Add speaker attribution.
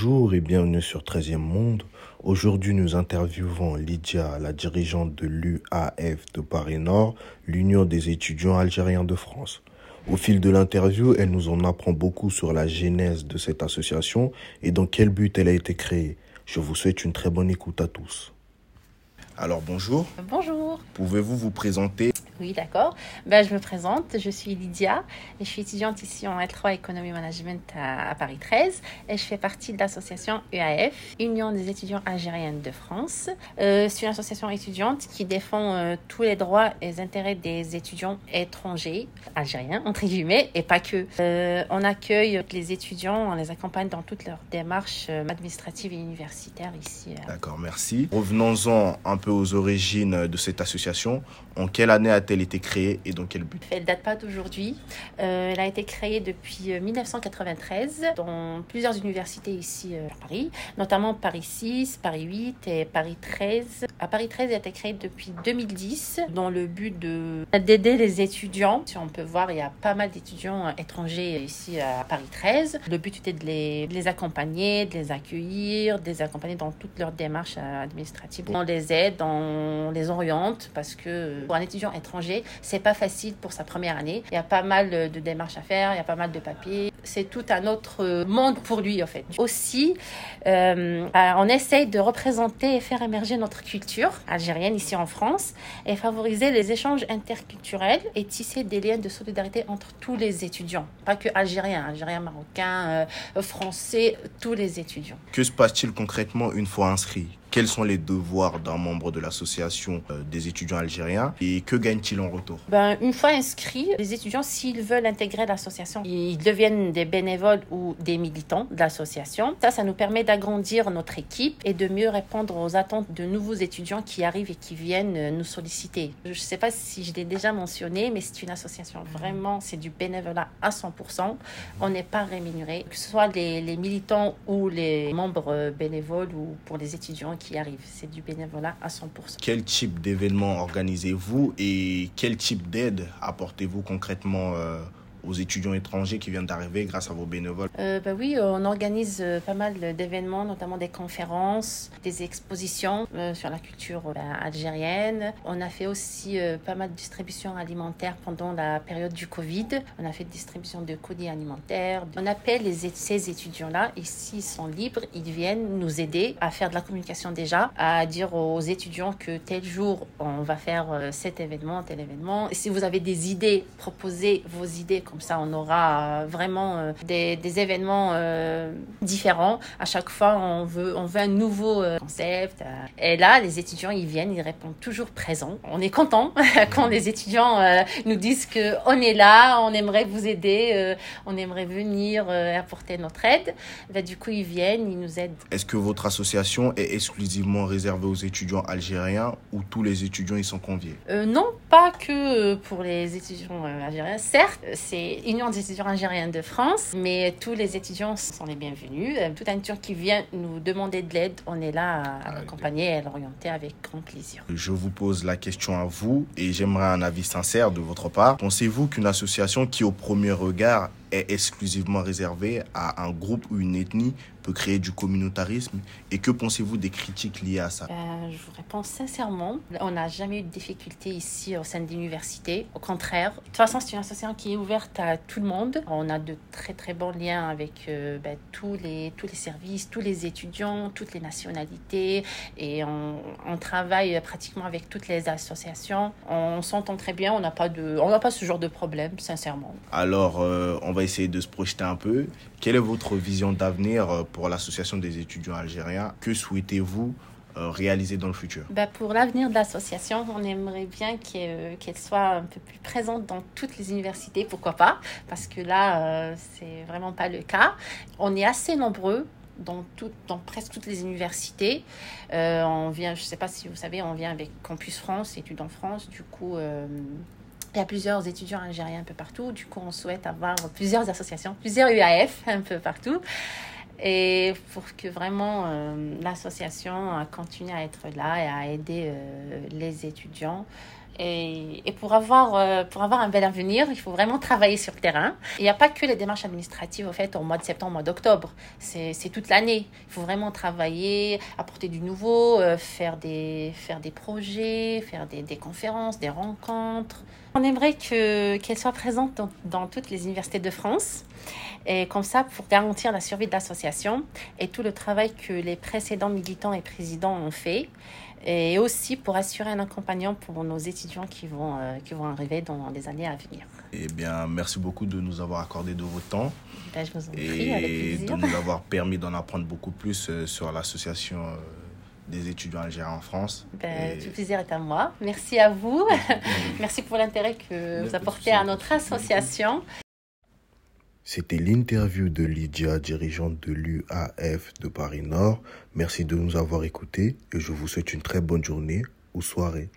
Speaker 1: Bonjour et bienvenue sur 13e Monde. Aujourd'hui, nous interviewons Lydia, la dirigeante de l'UAF de Paris Nord, l'Union des étudiants algériens de France. Au fil de l'interview, elle nous en apprend beaucoup sur la genèse de cette association et dans quel but elle a été créée. Je vous souhaite une très bonne écoute à tous. Alors bonjour.
Speaker 2: Bonjour.
Speaker 1: Pouvez-vous vous présenter
Speaker 2: Oui, d'accord. Ben, je me présente, je suis Lydia et je suis étudiante ici en L3 Economy Management à, Paris 13 et je fais partie de l'association UAF, Union des étudiants algériens de France. Euh, c'est une association étudiante qui défend euh, tous les droits et intérêts des étudiants étrangers, algériens entre guillemets, et pas que. Euh, on accueille les étudiants, on les accompagne dans toutes leurs démarches administratives et universitaires ici.
Speaker 1: D'accord, merci. Revenons-en un peu aux origines de cette association. En quelle année a-t-elle été créée et dans quel but
Speaker 2: Elle date pas d'aujourd'hui. Euh, elle a été créée depuis 1993 euh, dans plusieurs universités ici euh, à Paris, notamment Paris 6, Paris 8 et Paris 13. À Paris 13, elle a été créée depuis 2010 dans le but d'aider les étudiants. Si on peut voir, il y a pas mal d'étudiants étrangers ici à Paris 13. Le but était de les, de les accompagner, de les accueillir, de les accompagner dans toutes leurs démarches administratives. On les aide on les oriente parce que pour un étudiant étranger, c'est pas facile pour sa première année. Il y a pas mal de démarches à faire, il y a pas mal de papiers. C'est tout un autre monde pour lui en fait. Aussi, euh, on essaye de représenter et faire émerger notre culture algérienne ici en France et favoriser les échanges interculturels et tisser des liens de solidarité entre tous les étudiants, pas que algériens, algériens, marocains, euh, français, tous les étudiants.
Speaker 1: Que se passe-t-il concrètement une fois inscrit? Quels sont les devoirs d'un membre de l'association euh, des étudiants algériens et que gagnent-ils en retour?
Speaker 2: Ben, Une fois inscrits, les étudiants, s'ils veulent intégrer l'association, ils deviennent des bénévoles ou des militants de l'association. Ça, ça nous permet d'agrandir notre équipe et de mieux répondre aux attentes de nouveaux étudiants qui arrivent et qui viennent euh, nous solliciter. Je ne sais pas si je l'ai déjà mentionné, mais c'est une association vraiment, c'est du bénévolat à 100%. On n'est pas rémunéré, que ce soit les, militants ou les membres euh, bénévoles ou pour les étudiants qui arrive. C'est du bénévolat à 100%.
Speaker 1: Quel type d'événement organisez-vous et quel type d'aide apportez-vous concrètement euh, aux étudiants étrangers qui viennent d'arriver grâce à vos bénévoles?
Speaker 2: Bah Oui, on organise euh, pas mal d'événements, notamment des conférences, des expositions euh, sur la culture bah, algérienne. On a fait aussi pas mal de distributions alimentaires pendant la période du Covid. On a fait de distribution de colis alimentaires. On appelle ces étudiants-là et s'ils sont libres, ils viennent nous aider à faire de la communication déjà, à dire aux étudiants que tel jour on va faire cet événement, tel événement. Si vous avez des idées, proposez vos idées comme ça, on aura euh, vraiment euh, des, événements euh, différents. À chaque fois, on veut, on veut un nouveau concept. Et là, les étudiants, ils viennent, ils répondent toujours présents. On est content quand les étudiants nous disent que on est là, on aimerait vous aider, on aimerait venir apporter notre aide. Ben, du coup, ils viennent, ils nous aident.
Speaker 1: Est-ce que votre association est exclusivement réservée aux étudiants algériens ou tous les étudiants y sont conviés?
Speaker 2: Non, pas que pour les étudiants algériens. Certes, c'est Union des étudiants algériens de France, mais tous les étudiants sont les bienvenus. Euh, tout un étudiant qui vient nous demander de l'aide, on est là à, l'accompagner et à l'orienter avec grand plaisir.
Speaker 1: Je vous pose la question à vous et j'aimerais un avis sincère de votre part. Pensez-vous qu'une association qui au premier regard est exclusivement réservée à un groupe ou une ethnie peut créer du communautarisme Et que pensez-vous des critiques liées à ça?
Speaker 2: Euh, Je vous réponds sincèrement. On n'a jamais eu de difficultés ici au sein de l'université. Au contraire, de toute façon, c'est une association qui est ouverte à tout le monde. On a de très très bons liens avec euh, ben, tous, les, tous les services, tous les étudiants, toutes les nationalités. Et on, on travaille pratiquement avec toutes les associations. On s'entend très bien. On n'a pas, de, on pas ce genre de problème, sincèrement.
Speaker 1: Alors, euh, on va essayer de se projeter un peu. Quelle est votre vision d'avenir euh, pour l'association des étudiants algériens Que souhaitez-vous euh, réaliser dans le futur?
Speaker 2: Bah Pour l'avenir de l'association, on aimerait bien qu'elle soit un peu plus présente dans toutes les universités, pourquoi pas, parce que là, euh, c'est vraiment pas le cas. On est assez nombreux dans, tout, dans presque toutes les universités. on vient, je ne sais pas si vous savez, on vient avec Campus France, études en France. Du coup, il y a plusieurs étudiants algériens un peu partout. Du coup, on souhaite avoir plusieurs associations, plusieurs UAF un peu partout. Et pour que vraiment euh, l'association continue à être là et à aider euh, les étudiants Et, pour, avoir, euh, pour avoir un bel avenir, il faut vraiment travailler sur le terrain. Il n'y a pas que les démarches administratives au fait, au mois de septembre, au mois d'octobre. C'est toute l'année. Il faut vraiment travailler, apporter du nouveau, euh, faire, des, faire des projets, faire des, des conférences, des rencontres. On aimerait qu'elle soit présente dans, dans, toutes les universités de France. Et comme ça, pour garantir la survie de l'association et tout le travail que les précédents militants et présidents ont fait et aussi pour assurer un accompagnement pour nos étudiants qui vont, euh, qui vont arriver dans les années à venir.
Speaker 1: Eh bien, merci beaucoup de nous avoir accordé de votre temps.
Speaker 2: Ben, je vous en
Speaker 1: prie,
Speaker 2: et
Speaker 1: de nous avoir permis d'en apprendre beaucoup plus euh, sur l'association euh, des étudiants algériens en France.
Speaker 2: Ben,
Speaker 1: et...
Speaker 2: Tout plaisir est à moi. Merci à vous. merci pour l'intérêt que vous apportez à notre association.
Speaker 1: C'était l'interview de Lydia, dirigeante de l'UAF de Paris Nord. Merci de nous avoir écoutés et je vous souhaite une très bonne journée ou soirée.